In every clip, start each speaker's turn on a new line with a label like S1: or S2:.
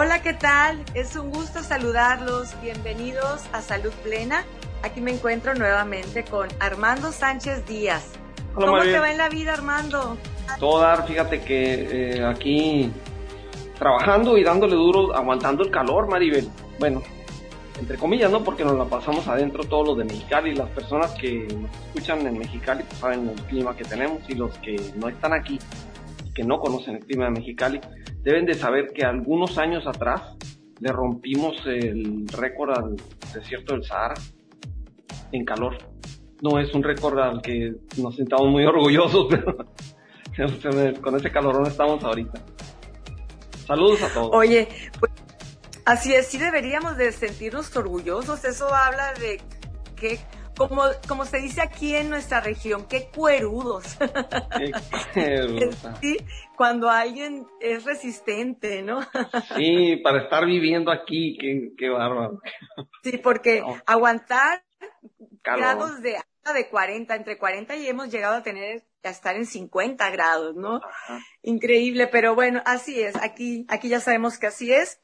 S1: Hola, ¿qué tal? Es un gusto saludarlos. Bienvenidos a Salud Plena. Aquí me encuentro nuevamente con Armando Sánchez Díaz. ¿Cómo te va en la vida, Armando?
S2: Todo dar, fíjate que eh, aquí trabajando y dándole duro, aguantando el calor, Maribel. Bueno, entre comillas, ¿no? Porque nos la pasamos adentro todos los de Mexicali. Las personas que nos escuchan en Mexicali pues, saben el clima que tenemos y los que no están aquí, que no conocen el clima de Mexicali, deben de saber que algunos años atrás le rompimos el récord al desierto del Sahara en calor. No es un récord al que nos sentamos muy orgullosos, pero con ese calorón estamos ahorita. Saludos a todos.
S1: Oye, pues, así es, sí deberíamos de sentirnos orgullosos. Eso habla de que, como, como se dice aquí en nuestra región, qué cuerudos. Qué sí, cuando alguien es resistente, ¿no?
S2: sí, para estar viviendo aquí, qué, qué bárbaro.
S1: Sí, porque aguantar grados de de 40, entre 40 y hemos llegado a tener a estar en 50 grados, ¿no? Increíble, pero bueno, así es, aquí, aquí ya sabemos que así es.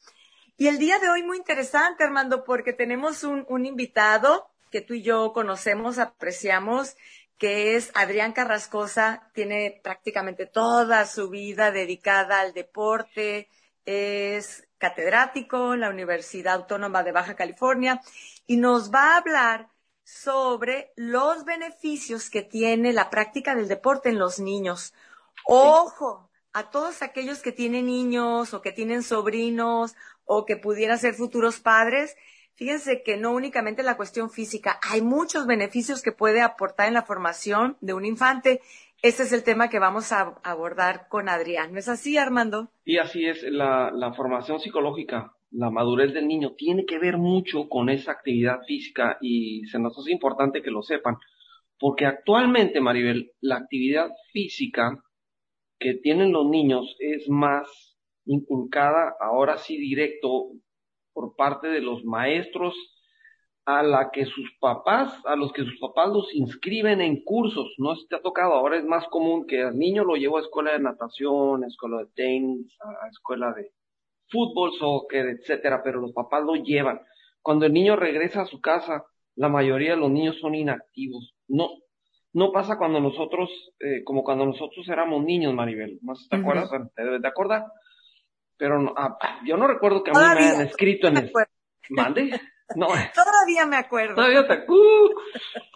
S1: Y el día de hoy muy interesante, Armando, porque tenemos un, un invitado que tú y yo conocemos, apreciamos, que es Adrián Carrascosa, tiene prácticamente toda su vida dedicada al deporte, es catedrático en la Universidad Autónoma de Baja California y nos va a hablar sobre los beneficios que tiene la práctica del deporte en los niños. Ojo, a todos aquellos que tienen niños o que tienen sobrinos o que pudieran ser futuros padres, fíjense que no únicamente la cuestión física, hay muchos beneficios que puede aportar en la formación de un infante. Este es el tema que vamos a abordar con Adrián. ¿No es así, Armando?
S2: Y así es, la, la formación psicológica la madurez del niño tiene que ver mucho con esa actividad física y se nos hace importante que lo sepan, porque actualmente, Maribel, la actividad física que tienen los niños es más inculcada, ahora sí directo, por parte de los maestros a la que sus papás, a los que sus papás los inscriben en cursos, no se te ha tocado, ahora es más común que al niño lo llevo a escuela de natación, a escuela de tenis, a escuela de fútbol, soccer, etcétera, pero los papás lo llevan. Cuando el niño regresa a su casa, la mayoría de los niños son inactivos. No, no pasa cuando nosotros, eh, como cuando nosotros éramos niños, Maribel. ¿No te acuerdas? ¿Te debes de acordar? Pero no, ah, yo no recuerdo que a mí me hayan escrito en el... ¿Mande?
S1: No. todavía me acuerdo.
S2: Todavía te... Uh,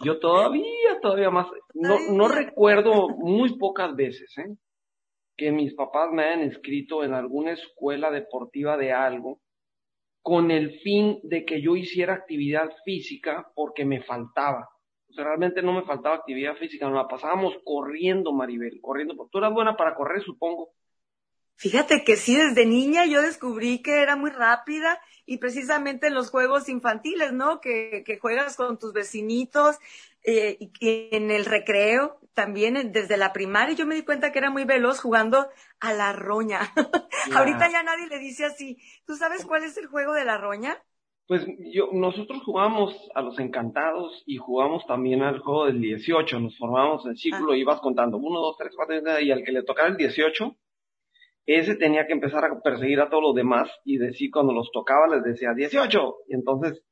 S2: yo todavía, todavía más. No, no recuerdo muy pocas veces, ¿eh? que mis papás me hayan inscrito en alguna escuela deportiva de algo con el fin de que yo hiciera actividad física porque me faltaba. O sea, realmente no me faltaba actividad física, nos la pasábamos corriendo, Maribel, corriendo. Tú eras buena para correr, supongo.
S1: Fíjate que sí, desde niña yo descubrí que era muy rápida y precisamente en los juegos infantiles, ¿no? Que, que juegas con tus vecinitos eh, y en el recreo también desde la primaria yo me di cuenta que era muy veloz jugando a la roña. Ahorita ya nadie le dice así. ¿Tú sabes cuál es el juego de la roña?
S2: Pues yo, nosotros jugamos a los encantados y jugamos también al juego del 18. Nos formábamos en círculo y ah. ibas contando uno, dos, tres, cuatro, y al que le tocara el 18, ese tenía que empezar a perseguir a todos los demás y decir cuando los tocaba les decía 18. Y entonces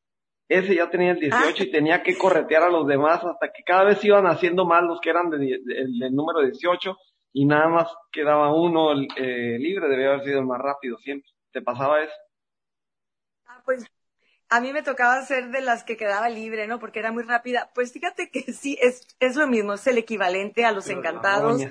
S2: ese ya tenía el 18 ah. y tenía que corretear a los demás hasta que cada vez iban haciendo más los que eran del de, número 18 y nada más quedaba uno eh, libre, debía haber sido el más rápido siempre. ¿Te pasaba eso?
S1: Ah, pues a mí me tocaba ser de las que quedaba libre, ¿no? Porque era muy rápida. Pues fíjate que sí, es, es lo mismo, es el equivalente a los encantados,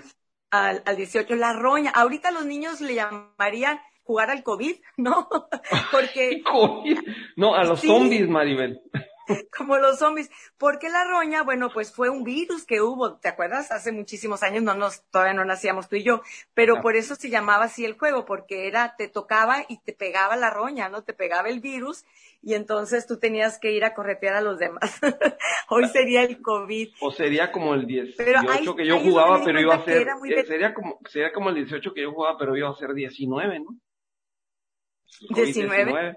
S1: al, al 18, la roña. Ahorita los niños le llamarían jugar al COVID, ¿no? Porque...
S2: COVID. No, a los zombies, Maribel.
S1: Como los zombies. Porque la roña, bueno, pues fue un virus que hubo, ¿te acuerdas? Hace muchísimos años, no nos, todavía no nacíamos tú y yo, pero por eso se llamaba así el juego, porque era, te tocaba y te pegaba la roña, ¿no? Te pegaba el virus y entonces tú tenías que ir a corretear a los demás. Hoy sería el COVID.
S2: O sería como el 18 que yo jugaba, pero iba a ser, eh, sería como, sería como el 18 que yo jugaba, pero iba a ser 19, ¿no?
S1: 19.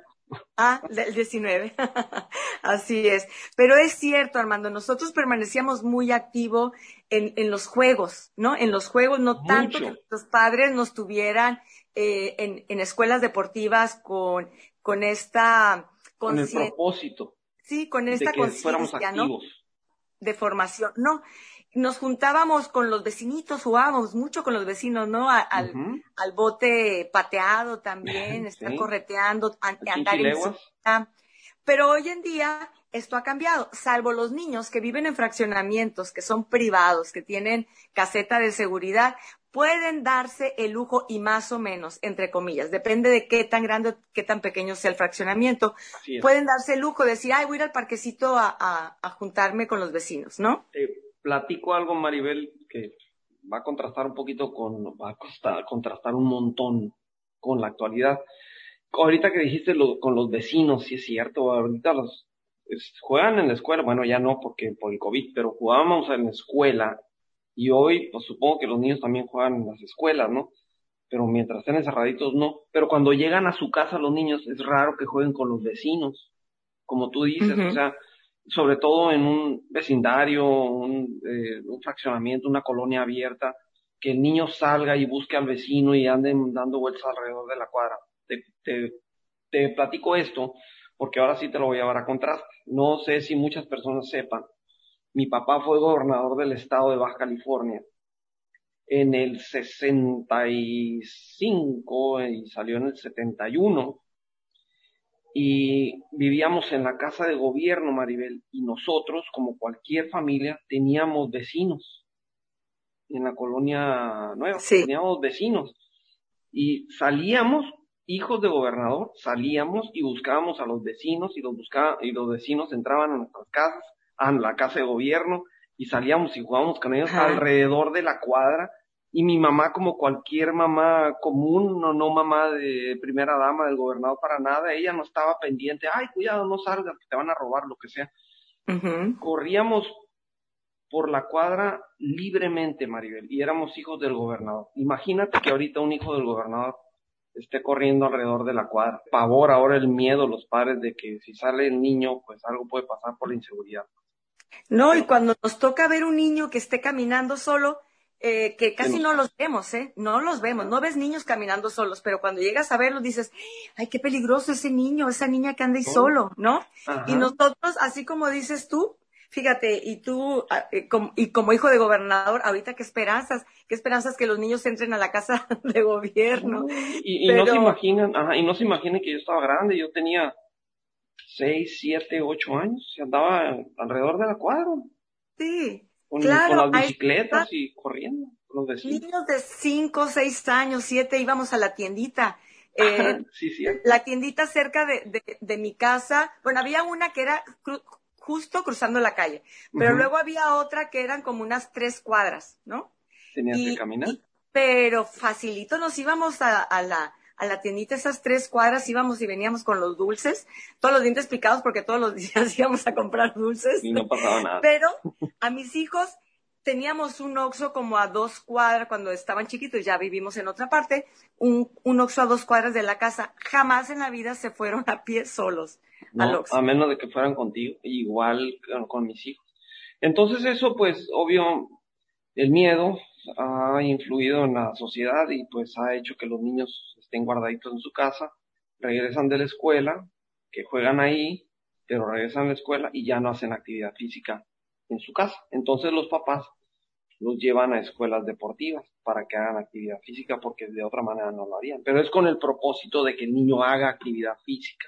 S1: Ah, del 19. Así es. Pero es cierto, Armando, nosotros permanecíamos muy activos en, en los juegos, ¿no? En los juegos, no tanto que los padres nos tuvieran eh, en, en, escuelas deportivas con, con esta...
S2: Con el propósito.
S1: Sí, con esta conciencia, ¿no? De formación. No, nos juntábamos con los vecinitos, jugábamos mucho con los vecinos, ¿no? al, al, bote pateado también, estar correteando, andar en Pero hoy en día esto ha cambiado, salvo los niños que viven en fraccionamientos, que son privados, que tienen caseta de seguridad, pueden darse el lujo y más o menos, entre comillas, depende de qué tan grande, qué tan pequeño sea el fraccionamiento, pueden darse el lujo de decir, ay, voy a ir al parquecito a, a, juntarme con los vecinos, ¿no?
S2: Platico algo, Maribel, que va a contrastar un poquito con, va a contrastar un montón con la actualidad. Ahorita que dijiste lo, con los vecinos, sí es cierto, ahorita los juegan en la escuela, bueno, ya no porque por el COVID, pero jugábamos en la escuela y hoy, pues supongo que los niños también juegan en las escuelas, ¿no? Pero mientras estén encerraditos, no. Pero cuando llegan a su casa los niños, es raro que jueguen con los vecinos, como tú dices, o sea, sobre todo en un vecindario, un, eh, un, fraccionamiento, una colonia abierta, que el niño salga y busque al vecino y anden dando vueltas alrededor de la cuadra. Te, te, te platico esto porque ahora sí te lo voy a llevar a contraste. No sé si muchas personas sepan. Mi papá fue gobernador del estado de Baja California en el 65 y salió en el 71 y vivíamos en la casa de gobierno, Maribel, y nosotros, como cualquier familia, teníamos vecinos en la colonia nueva, teníamos vecinos. Y salíamos, hijos de gobernador, salíamos y buscábamos a los vecinos y los buscaba, y los vecinos entraban a nuestras casas, a la casa de gobierno y salíamos y jugábamos con ellos alrededor de la cuadra y mi mamá, como cualquier mamá común, no, no mamá de primera dama del gobernador para nada, ella no estaba pendiente, ay, cuidado, no salgas, que te van a robar, lo que sea. Corríamos por la cuadra libremente, Maribel, y éramos hijos del gobernador. Imagínate que ahorita un hijo del gobernador esté corriendo alrededor de la cuadra. Pavor ahora el miedo, los padres, de que si sale el niño, pues algo puede pasar por la inseguridad.
S1: No, y cuando nos toca ver un niño que esté caminando solo, eh, que casi no los vemos, ¿eh? No los vemos, no ves niños caminando solos, pero cuando llegas a verlos dices, ay, qué peligroso ese niño, esa niña que anda ahí oh. solo, ¿no? Y nosotros, así como dices tú, fíjate, y tú, ah, eh, y como hijo de gobernador, ahorita qué esperanzas, qué esperanzas que los niños entren a la casa de gobierno.
S2: Y, no se imaginan, ajá, y no se imaginen que yo estaba grande, yo tenía seis, siete, ocho años, y andaba alrededor de la cuadra.
S1: Sí,
S2: con, las bicicletas y corriendo. Los
S1: Niños de 5, 6 años, 7 íbamos a la tiendita. Eh,
S2: sí, sí.
S1: La tiendita cerca de, de, mi casa, bueno, había una que era justo cruzando la calle, pero luego había otra que eran como unas tres cuadras, ¿no?
S2: Tenías que caminar.
S1: pero facilito nos íbamos a, a, la, a la tiendita esas tres cuadras íbamos y veníamos con los dulces, todos los dientes picados porque todos los días íbamos a comprar dulces.
S2: Y no pasaba nada.
S1: Pero a mis hijos teníamos un Oxxo como a dos cuadras cuando estaban chiquitos, ya vivimos en otra parte, un, un Oxxo a dos cuadras de la casa. Jamás en la vida se fueron a pie solos al Oxxo.
S2: A menos de que fueran contigo, igual con mis hijos. Entonces eso pues obvio, el miedo ha influido en la sociedad y pues ha hecho que los niños estén guardaditos en su casa, regresan de la escuela, que juegan ahí, pero regresan a la escuela y ya no hacen actividad física en su casa. Entonces los papás los llevan a escuelas deportivas para que hagan actividad física porque de otra manera no lo harían. Pero es con el propósito de que el niño haga actividad física,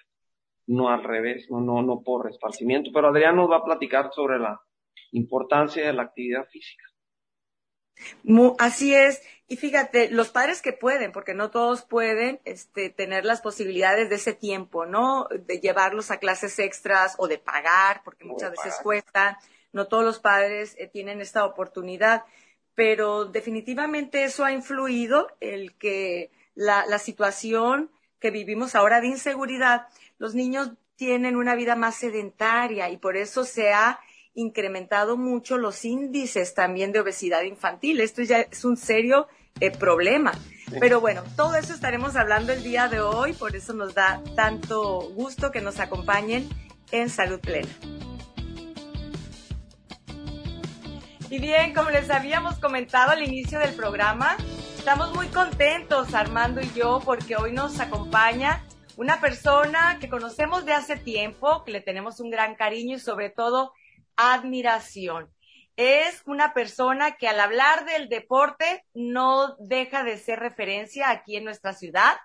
S2: no al revés, no, no, no por esparcimiento. Pero Adrián nos va a platicar sobre la importancia de la actividad física.
S1: Así es. Y fíjate, los padres que pueden, porque no todos pueden este, tener las posibilidades de ese tiempo, ¿no? De llevarlos a clases extras o de pagar, porque muchas veces cuesta. No todos los padres eh, tienen esta oportunidad, pero definitivamente eso ha influido el que la, la situación que vivimos ahora de inseguridad, los niños tienen una vida más sedentaria y por eso se ha incrementado mucho los índices también de obesidad infantil. Esto ya es un serio eh, problema. Pero bueno, todo eso estaremos hablando el día de hoy, por eso nos da tanto gusto que nos acompañen en Salud Plena. Y bien, como les habíamos comentado al inicio del programa, estamos muy contentos Armando y yo porque hoy nos acompaña una persona que conocemos de hace tiempo, que le tenemos un gran cariño y sobre todo admiración es una persona que al hablar del deporte no deja de ser referencia aquí en nuestra ciudad,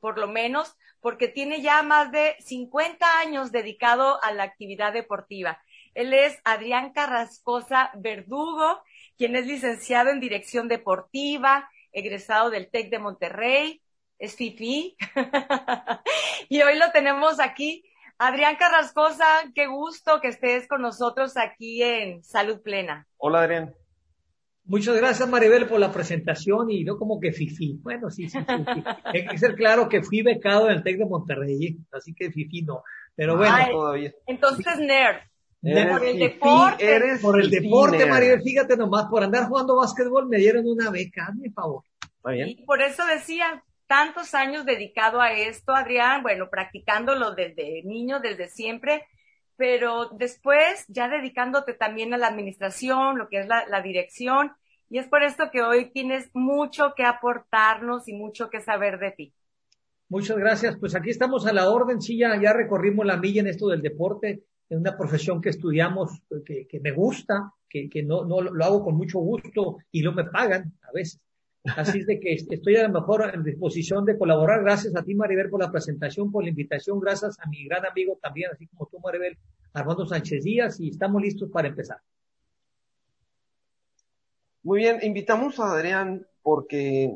S1: por lo menos porque tiene ya más de 50 años dedicado a la actividad deportiva. Él es Adrián Carrascosa Verdugo, quien es licenciado en Dirección Deportiva, egresado del TEC de Monterrey, es FIFI. y hoy lo tenemos aquí Adrián Carrascosa, qué gusto que estés con nosotros aquí en Salud Plena.
S2: Hola, Adrián.
S3: Muchas gracias, Maribel, por la presentación y no como que fifi. Bueno, sí, sí, sí. Hay que ser claro que fui becado en el TEC de Monterrey, así que fifi no. Pero bueno.
S1: todavía. Entonces, nerd. por el deporte.
S3: Eres por el deporte, Maribel, fíjate nomás, por andar jugando básquetbol me dieron una beca, hazme favor.
S1: Y por eso decía, tantos años dedicado a esto, Adrián, bueno, practicándolo desde niño, desde siempre, pero después ya dedicándote también a la administración, lo que es la, dirección, y es por esto que hoy tienes mucho que aportarnos y mucho que saber de ti.
S3: Muchas gracias. Pues aquí estamos a la orden. Sí, ya, ya recorrimos la milla en esto del deporte, en una profesión que estudiamos, que, que me gusta, que, que no, no lo hago con mucho gusto y no me pagan a veces. Así es de que estoy a lo mejor en disposición de colaborar. Gracias a ti, Maribel, por la presentación, por la invitación. Gracias a mi gran amigo también, así como tú, Maribel, Armando Sánchez Díaz, y estamos listos para empezar.
S2: Muy bien, invitamos a Adrián porque,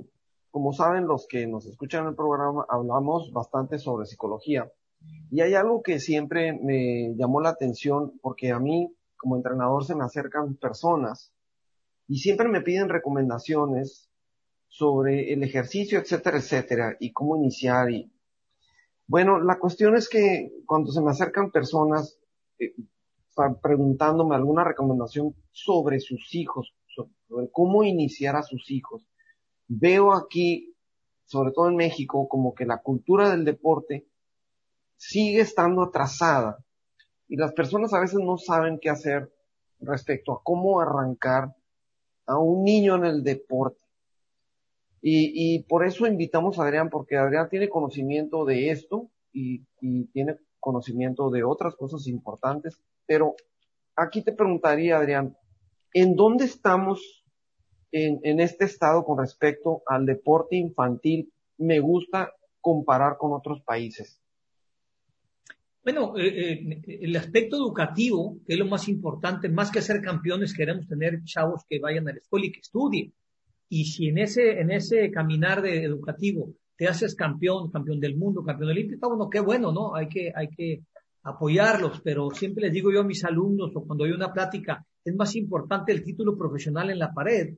S2: como saben los que nos escuchan en el programa, hablamos bastante sobre psicología. Y hay algo que siempre me llamó la atención porque a mí, como entrenador, se me acercan personas y siempre me piden recomendaciones sobre el ejercicio, etcétera, etcétera, y cómo iniciar. Y bueno, la cuestión es que cuando se me acercan personas eh, preguntándome alguna recomendación sobre sus hijos, sobre cómo iniciar a sus hijos, veo aquí, sobre todo en México, como que la cultura del deporte sigue estando atrasada y las personas a veces no saben qué hacer respecto a cómo arrancar a un niño en el deporte. Y, por eso invitamos a Adrián, porque Adrián tiene conocimiento de esto y, tiene conocimiento de otras cosas importantes. Pero aquí te preguntaría, Adrián, ¿en dónde estamos en, este estado con respecto al deporte infantil? Me gusta comparar con otros países.
S3: Bueno, eh, eh, el aspecto educativo, que es lo más importante, más que ser campeones, queremos tener chavos que vayan a la escuela y que estudien. Y si en ese, en ese caminar de educativo te haces campeón, campeón del mundo, campeón olímpico, bueno, qué bueno, ¿no? Hay que, hay que apoyarlos, pero siempre les digo yo a mis alumnos o cuando hay una plática, es más importante el título profesional en la pared,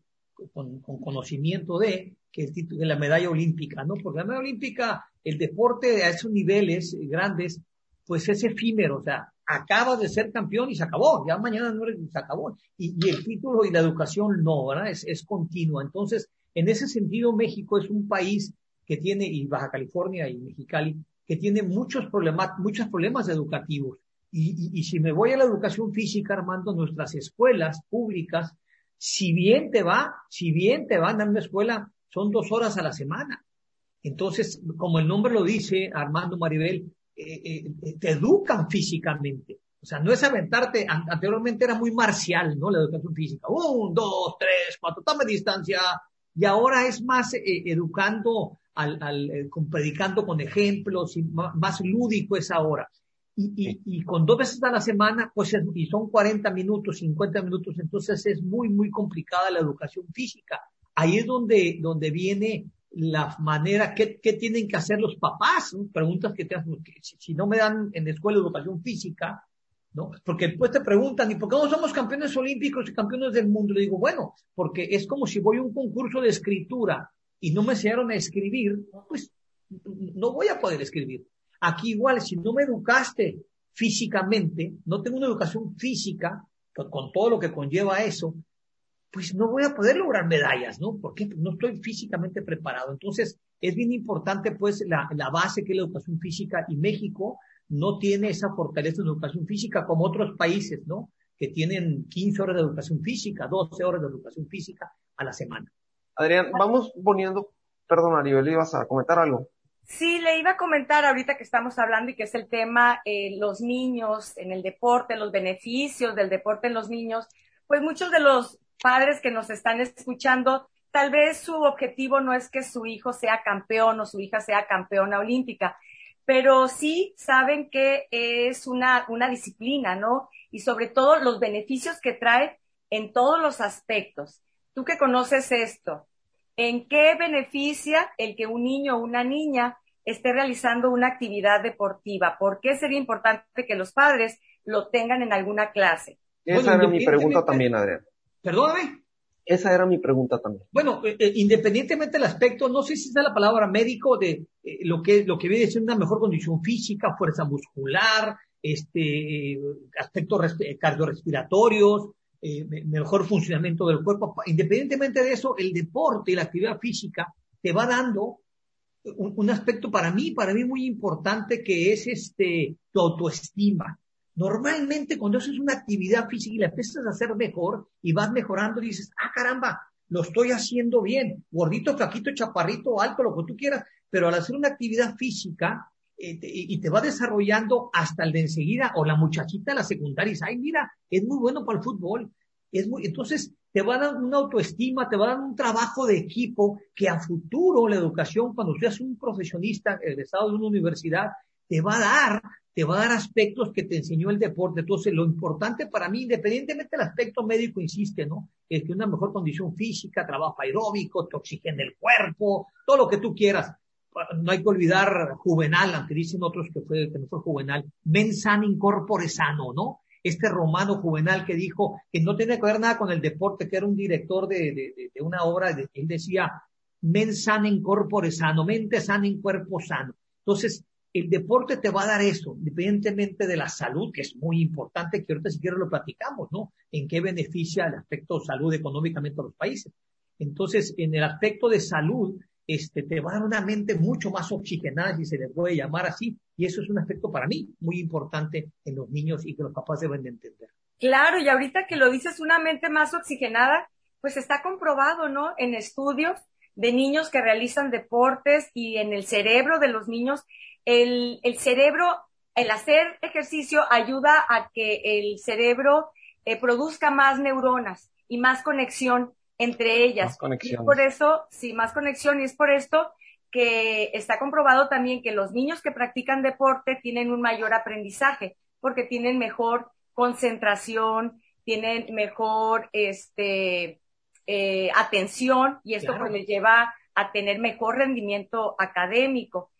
S3: con, conocimiento de, que el título de la medalla olímpica, ¿no? Porque la medalla olímpica, el deporte a esos niveles grandes, pues es efímero, o sea, acaba de ser campeón y se acabó, ya mañana no se acabó. Y, el título y la educación no, ¿verdad? Es, es continua. Entonces, en ese sentido, México es un país que tiene, y Baja California y Mexicali, que tiene muchos problemas, muchos problemas educativos. Y, y, si me voy a la educación física, Armando, nuestras escuelas públicas, si bien te va, si bien te van a una escuela, son dos horas a la semana. Entonces, como el nombre lo dice, Armando Maribel, eh, eh, te educan físicamente. O sea, no es aventarte, anteriormente era muy marcial, ¿no? La educación física. Un, dos, tres, cuatro, tome distancia. Y ahora es más eh, educando, al, al predicando con ejemplos, y más, lúdico es ahora. Y, y, con dos veces a la semana, pues, y son 40 minutos, 50 minutos, entonces es muy, muy complicada la educación física. Ahí es donde, donde viene la manera, ¿qué, qué tienen que hacer los papás? Preguntas que te hacen, si, no me dan en la escuela educación física, ¿no? Porque después te preguntan, ¿y por qué no somos campeones olímpicos y campeones del mundo? Le digo, bueno, porque es como si voy a un concurso de escritura y no me enseñaron a escribir, pues no voy a poder escribir. Aquí igual, si no me educaste físicamente, no tengo una educación física, con todo lo que conlleva eso, pues no voy a poder lograr medallas, ¿no? Porque no estoy físicamente preparado. Entonces, es bien importante, pues, la, la base que es la educación física y México no tiene esa fortaleza en educación física como otros países, ¿no? Que tienen 15 horas de educación física, 12 horas de educación física a la semana.
S2: Adrián, vamos poniendo, perdón, Aribel, ibas a comentar algo.
S1: Sí, le iba a comentar ahorita que estamos hablando y que es el tema eh, los niños en el deporte, los beneficios del deporte en los niños. Pues muchos de los padres que nos están escuchando, tal vez su objetivo no es que su hijo sea campeón o su hija sea campeona olímpica, pero sí saben que es una, una disciplina, ¿no? Y sobre todo los beneficios que trae en todos los aspectos. Tú que conoces esto, ¿En qué beneficia el que un niño o una niña esté realizando una actividad deportiva? ¿Por qué sería importante que los padres lo tengan en alguna clase?
S2: Esa era mi pregunta también, Adrián.
S3: Perdóname.
S2: Esa era mi pregunta también.
S3: Bueno, eh, eh, independientemente del aspecto, no sé si está la palabra médico de eh, lo que lo que viene siendo una mejor condición física, fuerza muscular, este aspectos cardiorrespiratorios, eh, mejor funcionamiento del cuerpo. Independientemente de eso, el deporte y la actividad física te va dando un, aspecto para mí, para mí muy importante que es este, tu autoestima. Normalmente cuando haces una actividad física y la empiezas a hacer mejor y vas mejorando, dices, ah, caramba, lo estoy haciendo bien, gordito, flaquito, chaparrito, alto, lo que tú quieras, pero al hacer una actividad física, eh, y te va desarrollando hasta el de enseguida, o la muchachita de la secundaria dice, ay, mira, es muy bueno para el fútbol. Es muy, entonces, te va a dar una autoestima, te va a dar un trabajo de equipo que a futuro la educación, cuando seas un profesionista egresado de una universidad, te va a dar, te va a dar aspectos que te enseñó el deporte. Entonces, lo importante para mí, independientemente del aspecto médico, insiste, ¿no? Es que una mejor condición física, trabajo aeróbico, te oxigena el cuerpo, todo lo que tú quieras no hay que olvidar Juvenal, aunque dicen otros que, fue, que no fue Juvenal, mens sana incorpore sano, ¿no? Este romano Juvenal que dijo que no tenía que ver nada con el deporte, que era un director de, una obra, él decía, mens sana incorpore sano, mente sana en cuerpo sano. Entonces, el deporte te va a dar eso, independientemente de la salud, que es muy importante, que ahorita si quieres lo platicamos, ¿no? En qué beneficia el aspecto salud económicamente a los países. Entonces, en el aspecto de salud, este, te va a dar una mente mucho más oxigenada, si se le puede llamar así, y eso es un aspecto para mí muy importante en los niños y que los papás deben de entender.
S1: Claro, y ahorita que lo dices, una mente más oxigenada, pues está comprobado, ¿no? En estudios de niños que realizan deportes y en el cerebro de los niños, el, el cerebro, el hacer ejercicio ayuda a que el cerebro eh, produzca más neuronas y más conexión entre ellas. y por eso, sí, más conexión. Y es por esto que está comprobado también que los niños que practican deporte tienen un mayor aprendizaje, porque tienen mejor concentración, tienen mejor este, eh, atención y esto pues les lleva a tener mejor rendimiento académico.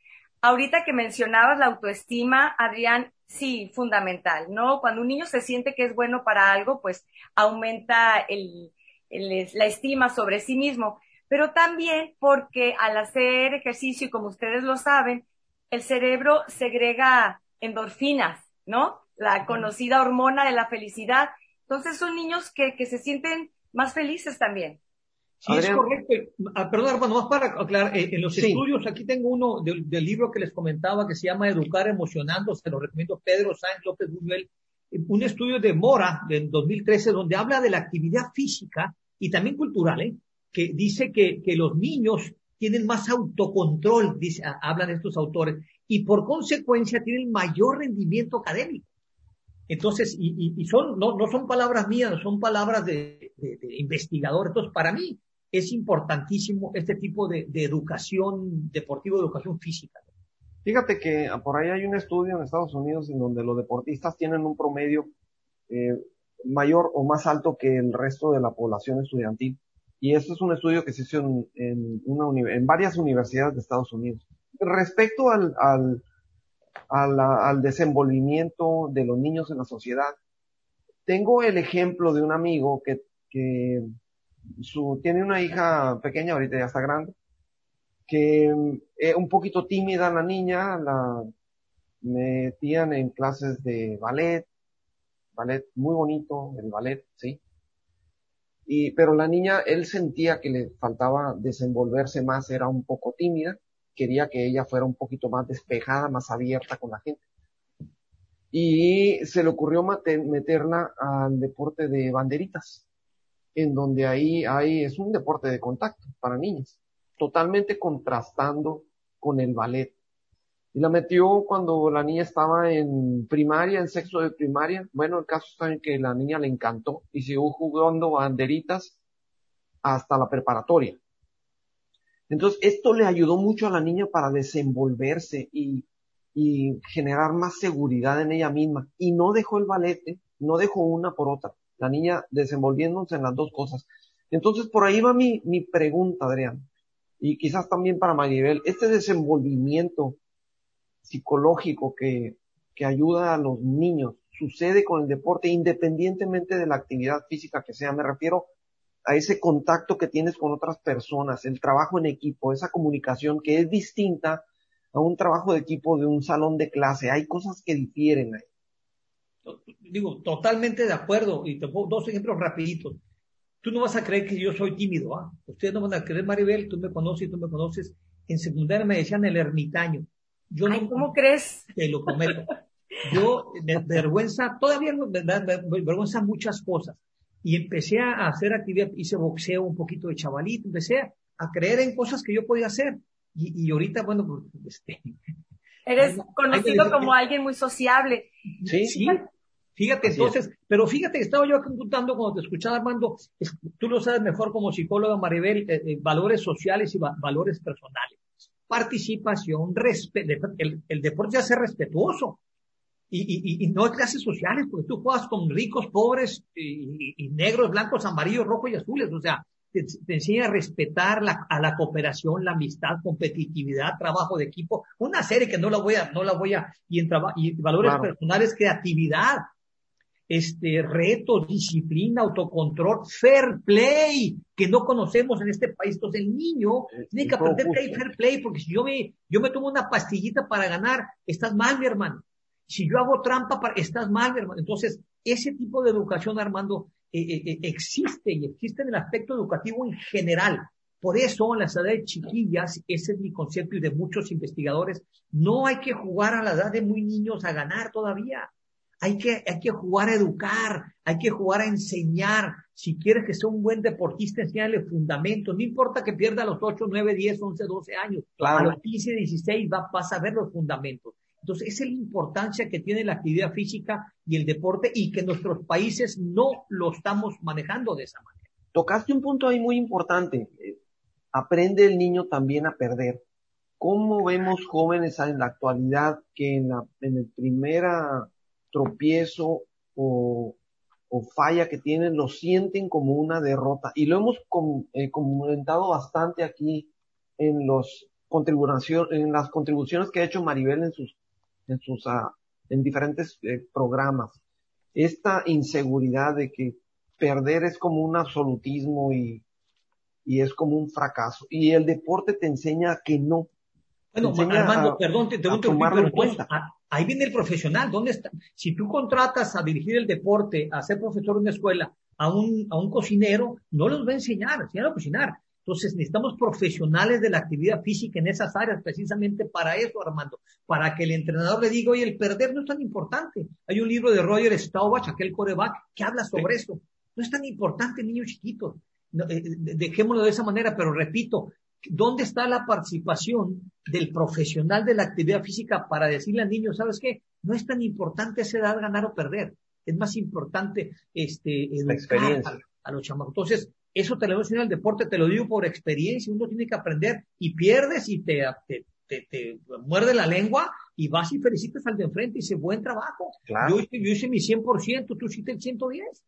S1: Ahorita que mencionabas la autoestima, Adrián, sí, fundamental, ¿no? Cuando un niño se siente que es bueno para algo, pues aumenta el, la estima sobre sí mismo, pero también porque al hacer ejercicio, y como ustedes lo saben, el cerebro segrega endorfinas, ¿no? La conocida hormona de la felicidad. Entonces son niños que, que se sienten más felices también.
S3: Sí, es correcto. Ah, perdón, hermano, más para aclarar, eh, en los estudios, aquí tengo uno del, libro que les comentaba que se llama Educar Emocionando, se lo recomiendo Pedro Sánchez López Buñuel, un estudio de Mora del 2013 donde habla de la actividad física y también cultural, ¿eh? que dice que, que los niños tienen más autocontrol, dice, hablan estos autores, y por consecuencia tienen mayor rendimiento académico. Entonces, y, y, son, no, no son palabras mías, son palabras de, de, investigador. Entonces, para mí es importantísimo este tipo de, educación deportiva, educación física.
S2: Fíjate que por ahí hay un estudio en Estados Unidos en donde los deportistas tienen un promedio eh, mayor o más alto que el resto de la población estudiantil. Y esto es un estudio que se hizo en, en varias universidades de Estados Unidos. Respecto al, al, al, desenvolvimiento de los niños en la sociedad, tengo el ejemplo de un amigo que, que su, tiene una hija pequeña, ahorita ya está grande, que es eh, un poquito tímida la niña, la metían en clases de ballet, ballet muy bonito, el ballet, sí. Y, pero la niña, él sentía que le faltaba desenvolverse más, era un poco tímida, quería que ella fuera un poquito más despejada, más abierta con la gente. Y se le ocurrió meterla al deporte de banderitas, en donde ahí hay, es un deporte de contacto para niñas, totalmente contrastando con el ballet. Y la metió cuando la niña estaba en primaria, en sexto de primaria. Bueno, el caso está en que la niña le encantó y siguió jugando banderitas hasta la preparatoria. Entonces, esto le ayudó mucho a la niña para desenvolverse y, generar más seguridad en ella misma. Y no dejó el ballet, no dejó una por otra. La niña desenvolviéndose en las dos cosas. Entonces, por ahí va mi, mi pregunta, Adrián. Y quizás también para Maribel, este desenvolvimiento psicológico que, que ayuda a los niños sucede con el deporte independientemente de la actividad física que sea. Me refiero a ese contacto que tienes con otras personas, el trabajo en equipo, esa comunicación que es distinta a un trabajo de equipo de un salón de clase. Hay cosas que difieren ahí.
S3: Digo, totalmente de acuerdo. Y te pongo dos ejemplos rapiditos. Tú no vas a creer que yo soy tímido, ¿ah? Ustedes no van a creer, Maribel, tú me conoces, tú me conoces. En secundaria me decían el ermitaño.
S1: Yo no, ¿Cómo crees?
S3: Te lo prometo. Yo me vergüenza, todavía me da vergüenza muchas cosas y empecé a hacer actividad, hice boxeo un poquito de chavalito, empecé a creer en cosas que yo podía hacer. Y, y ahorita, bueno, pues, este,
S1: Eres conocido como alguien muy sociable.
S3: Sí, sí. Fíjate, entonces, pero fíjate, estaba yo contando cuando te escuchaba, Armando, tú lo sabes mejor como psicóloga, Maribel, eh, eh, valores sociales y valores personales. Participación, respeto, el, el deporte hace respetuoso y, y, y, no clases sociales, porque tú juegas con ricos, pobres, y, negros, blancos, amarillos, rojos y azules. O sea, te, enseña a respetar la, a la cooperación, la amistad, competitividad, trabajo de equipo. Una serie que no la voy a, no la voy a, y en y valores personales, creatividad, este, reto, disciplina, autocontrol, fair play, que no conocemos en este país. Entonces el niño tiene que aprender que hay fair play, porque si yo me, yo me tomo una pastillita para ganar, estás mal, mi hermano. Si yo hago trampa, estás mal, hermano. Entonces, ese tipo de educación, Armando, eh, eh, eh, existe y existe en el aspecto educativo en general. Por eso, en las edades chiquillas, ese es mi concepto y de muchos investigadores, no hay que jugar a la edad de muy niños a ganar todavía. Hay que, hay que jugar a educar, hay que jugar a enseñar. Si quieres que sea un buen deportista, enséñale fundamentos. No importa que pierda a los 8, 9, 10, 11, 12 años. A los 15, 16 va, vas a ver los fundamentos. Entonces, esa es la importancia que tiene la actividad física y el deporte y que nuestros países no lo estamos manejando de esa manera.
S2: Tocaste un punto ahí muy importante. Aprende el niño también a perder. ¿Cómo vemos jóvenes en la actualidad que en, el primer tropiezo o, falla que tienen lo sienten como una derrota? Y lo hemos eh, comentado bastante aquí en los en las contribuciones que ha hecho Maribel en sus en sus, ah, en diferentes eh, programas. Esta inseguridad de que perder es como un absolutismo y, y es como un fracaso. Y el deporte te enseña que no.
S3: Bueno, Armando, perdón, te, tengo que cuenta. ahí viene el profesional. ¿Dónde está? Si tú contratas a dirigir el deporte, a ser profesor en una escuela, a un, a un cocinero, no los va a enseñar, enseñar a cocinar. Entonces necesitamos profesionales de la actividad física en esas áreas, precisamente para eso, Armando, para que el entrenador le diga, oye, el perder no es tan importante. Hay un libro de Roger Staubach, aquel coreback, que habla sobre eso. No es tan importante, niños chiquitos. Eh, dejémoslo de esa manera, pero repito, ¿dónde está la participación del profesional de la actividad física para decirle al niño, ¿sabes qué? No es tan importante esa edad ganar o perder. Es más importante este, educar a, a, los chamacos. Entonces, eso te lo enseñar el deporte, te lo digo por experiencia, uno tiene que aprender y pierdes y te, te, te, muerde la lengua y vas y felicitas al de enfrente y dice, buen trabajo. Yo, yo, hice mi 100%, tú hiciste el 110.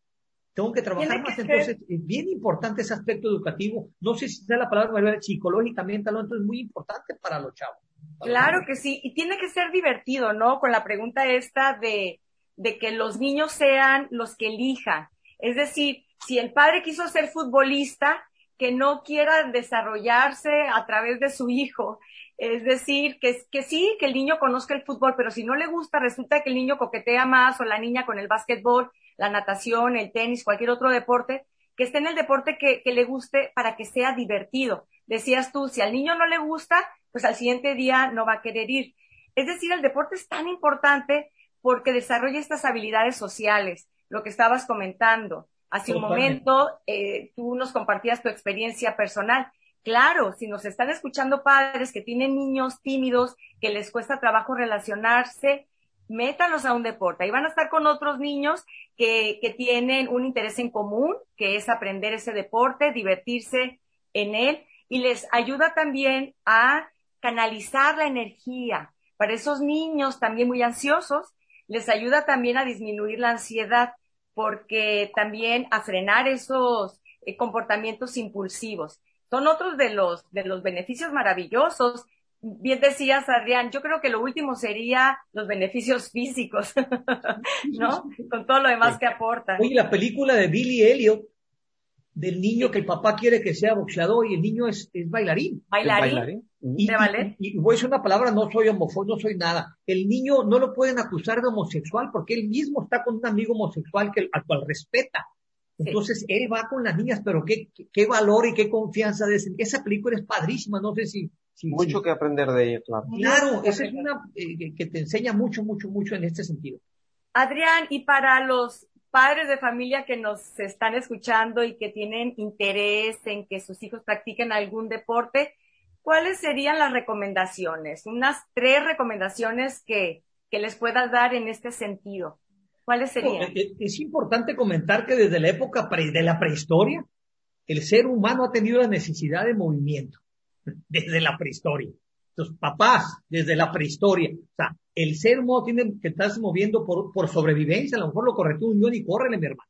S3: Tengo que trabajar más. entonces, es bien importante ese aspecto educativo. No sé si sea la palabra psicológicamente, entonces es muy importante para los chavos.
S1: Claro que sí, y tiene que ser divertido, ¿no? Con la pregunta esta de, de que los niños sean los que elijan. Es decir, si el padre quiso ser futbolista, que no quiera desarrollarse a través de su hijo. Es decir, que, que sí, que el niño conozca el fútbol, pero si no le gusta, resulta que el niño coquetea más o la niña con el básquetbol, la natación, el tenis, cualquier otro deporte, que esté en el deporte que, que le guste para que sea divertido. Decías tú, si al niño no le gusta, pues al siguiente día no va a querer ir. Es decir, el deporte es tan importante porque desarrolla estas habilidades sociales, lo que estabas comentando. Hace un momento eh, tú nos compartías tu experiencia personal. Claro, si nos están escuchando padres que tienen niños tímidos, que les cuesta trabajo relacionarse, métalos a un deporte. Ahí van a estar con otros niños que, que tienen un interés en común, que es aprender ese deporte, divertirse en él, y les ayuda también a canalizar la energía. Para esos niños también muy ansiosos, les ayuda también a disminuir la ansiedad, porque también a frenar esos eh, comportamientos impulsivos. Son otros de los, de los beneficios maravillosos. Bien decías, Adrián, yo creo que lo último sería los beneficios físicos, ¿no? Con todo lo demás que aporta.
S3: Oye, la película de Billy Elliot, del niño que el papá quiere que sea boxeador y el niño es, es bailarín.
S1: Bailarín.
S3: Y, Y, voy a decir una palabra, no soy homofóbico, no soy nada. El niño no lo pueden acusar de homosexual porque él mismo está con un amigo homosexual que, al cual respeta. Entonces él va con las niñas, pero qué, qué, valor y qué confianza de ese. Esa película es padrísima, no sé si.
S2: mucho que aprender de ella, claro.
S3: Claro, esa es una eh, que te enseña mucho, mucho, mucho en este sentido.
S1: Adrián, y para los padres de familia que nos están escuchando y que tienen interés en que sus hijos practiquen algún deporte, ¿cuáles serían las recomendaciones? Unas tres recomendaciones que, que les puedas dar en este sentido. ¿Cuáles serían?
S3: Es importante comentar que desde la época de la prehistoria, el ser humano ha tenido la necesidad de movimiento. Desde la prehistoria. Entonces, papás, desde la prehistoria. O sea, el ser humano tiene que estarse moviendo por, por sobrevivencia. A lo mejor lo correcto un millón y córrele, mi hermano.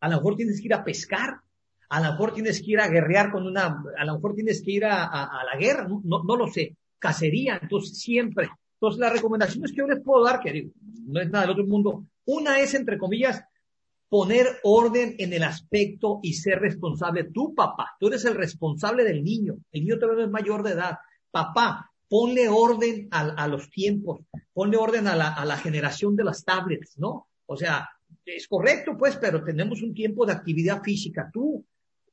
S3: A lo mejor tienes que ir a pescar. A lo mejor tienes que ir a guerrear con una, a lo mejor tienes que ir a, la guerra. No, no, lo sé. Cacería. Entonces, siempre. Entonces, las recomendaciones que yo les puedo dar, que no es nada del otro mundo, una es, entre comillas, poner orden en el aspecto y ser responsable. Tú, papá, tú eres el responsable del niño. El niño todavía no es mayor de edad. Papá, ponle orden a, los tiempos, ponle orden a la, generación de las tablets, ¿no? O sea, es correcto, pues, pero tenemos un tiempo de actividad física. Tú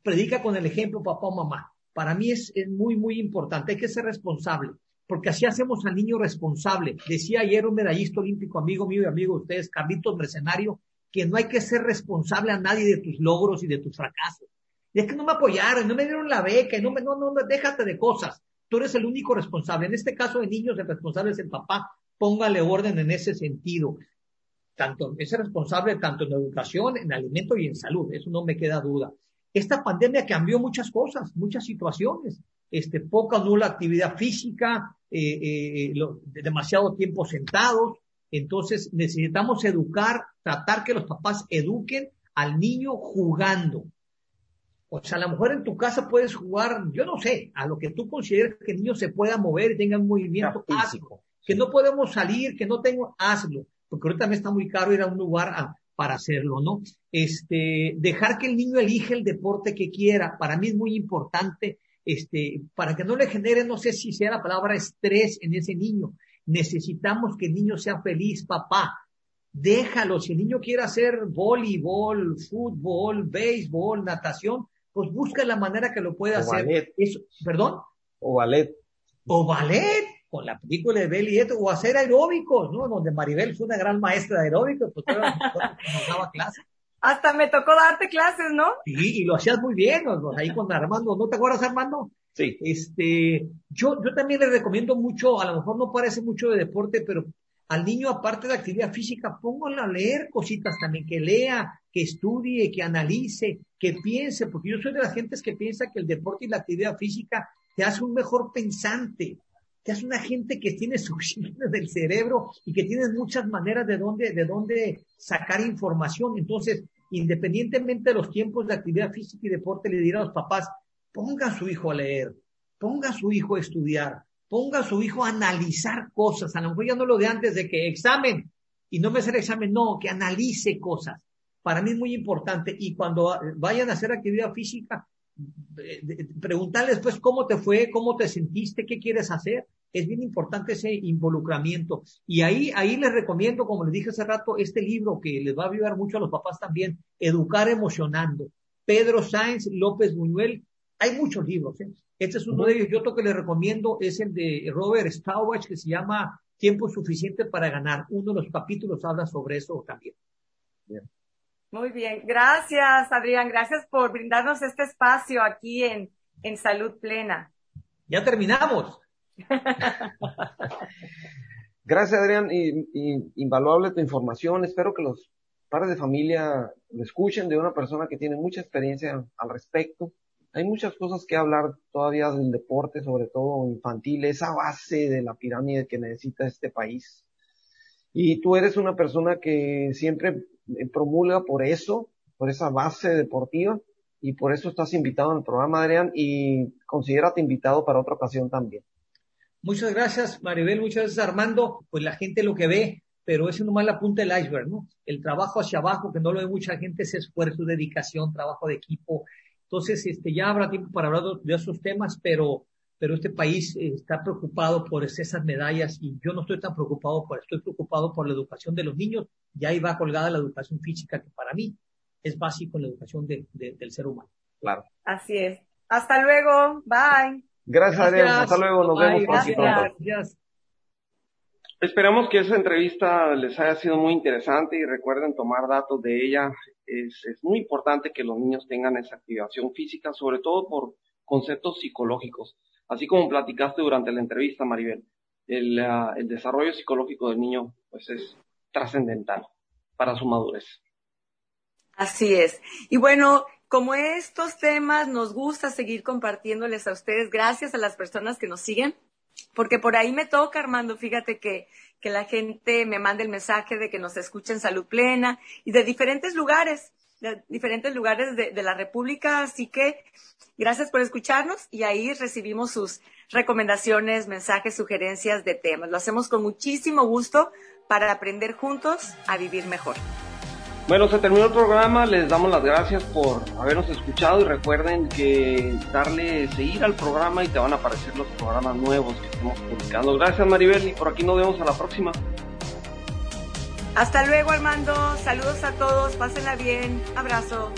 S3: predica con el ejemplo, papá o mamá. Para mí es, muy, muy importante. Hay que ser responsable porque así hacemos al niño responsable. Decía ayer un medallista olímpico, amigo mío y amigo de ustedes, Carlitos Mercenario, que no hay que ser responsable a nadie de tus logros y de tus fracasos. Y es que no me apoyaron, no me dieron la beca, no me, no, no, déjate de cosas. Tú eres el único responsable. En este caso de niños, el responsable es el papá. Póngale orden en ese sentido. Tanto, es responsable tanto en educación, en alimento y en salud. Eso no me queda duda. Esta pandemia cambió muchas cosas, muchas situaciones. Este, poca o nula actividad física, eh, eh, demasiado tiempo sentados. Entonces necesitamos educar, tratar que los papás eduquen al niño jugando. O sea, a lo mejor en tu casa puedes jugar, yo no sé, a lo que tú consideres que el niño se pueda mover y tenga un movimiento físico. Que no podemos salir, que no tengo, hazlo. Porque ahorita me está muy caro ir a un lugar para hacerlo, ¿no? Este, dejar que el niño elija el deporte que quiera. Para mí es muy importante este, para que no le genere, no sé si sea la palabra estrés en ese niño. Necesitamos que el niño sea feliz, papá. Déjalo, si el niño quiere hacer voleibol, fútbol, béisbol, natación, pues busca la manera que lo pueda hacer. Ballet. ¿Perdón?
S2: O ballet.
S3: O ballet, con la película de Belly o hacer aeróbicos, ¿no? Donde Maribel fue una gran maestra de aeróbicos, pues nos daba clases.
S1: Hasta me tocó darte clases, ¿no?
S3: Sí, y lo hacías muy bien, ahí con Armando, ¿no te acuerdas, Armando?
S2: Sí.
S3: Este, yo, yo también le recomiendo mucho, a lo mejor no parece mucho de deporte, pero al niño, aparte de actividad física, póngalo a leer cositas también, que lea, que estudie, que analice, que piense, porque yo soy de las gentes que piensa que el deporte y la actividad física te hace un mejor pensante, te hace una gente que tiene suficiente del cerebro y que tiene muchas maneras de dónde, de dónde sacar información. Entonces, independientemente de los tiempos de actividad física y deporte, le dirá a los papás, ponga a su hijo a leer, ponga a su hijo a estudiar, ponga a su hijo a analizar cosas. A lo mejor ya no lo de antes de que examen y no me hacer examen, no, que analice cosas. Para mí es muy importante. Y cuando vayan a hacer actividad física, preguntarles después cómo te fue, cómo te sentiste, qué quieres hacer. Es bien importante ese involucramiento. Y ahí, ahí les recomiendo, como les dije hace rato, este libro que les va a ayudar mucho a los papás también, Educar Emocionando. Pedro Sáenz López Buñuel. Hay muchos libros. ¿eh? Este es uno de ellos. Yo otro que le recomiendo es el de Robert Staubach que se llama Tiempo suficiente para ganar. Uno de los capítulos habla sobre eso también.
S1: Muy bien. Gracias, Adrián. Gracias por brindarnos este espacio aquí en, en Salud Plena.
S3: Ya terminamos.
S2: Gracias, Adrián. Y, invaluable tu información. Espero que los padres de familia lo escuchen de una persona que tiene mucha experiencia al respecto hay muchas cosas que hablar todavía del deporte, sobre todo infantil, esa base de la pirámide que necesita este país. Y tú eres una persona que siempre promulga por eso, por esa base deportiva, y por eso estás invitado al programa, Adrián, y considérate invitado para otra ocasión también.
S3: Muchas gracias, Maribel, muchas gracias, Armando. Pues la gente lo que ve, pero es nomás la punta del iceberg, ¿no? El trabajo hacia abajo, que no lo ve mucha gente, es esfuerzo, dedicación, trabajo de equipo, entonces, este, ya habrá tiempo para hablar de esos temas, pero, pero este país eh, está preocupado por esas medallas y yo no estoy tan preocupado por, estoy preocupado por la educación de los niños y ahí va colgada la educación física que para mí es básico en la educación del ser humano.
S2: Claro.
S1: Así es. Hasta luego. Bye.
S2: Gracias, Adrián. Hasta luego. Nos vemos Gracias. Gracias. Esperamos que esa entrevista les haya sido muy interesante y recuerden tomar datos de ella es, es muy importante que los niños tengan esa activación física, sobre todo por conceptos psicológicos. Así como platicaste durante la entrevista, Maribel, el, ah, el desarrollo psicológico del niño pues es trascendental para su madurez.
S1: Así es. Y bueno, como estos temas nos gusta seguir compartiéndoles a ustedes, gracias a las personas que nos siguen, porque por ahí me toca, Armando, fíjate que que la gente me mande el mensaje de que nos escuchen en salud plena y de diferentes lugares, diferentes lugares de, de, la República. Así que gracias por escucharnos y ahí recibimos sus recomendaciones, mensajes, sugerencias de temas. Lo hacemos con muchísimo gusto para aprender juntos a vivir mejor.
S2: Bueno, se terminó el programa, les damos las gracias por habernos escuchado y recuerden que darle seguir al programa y te van a aparecer los programas nuevos que estamos publicando. Gracias Maribel y por aquí nos vemos a la próxima.
S1: Hasta luego Armando, saludos a todos, pásenla bien, abrazo.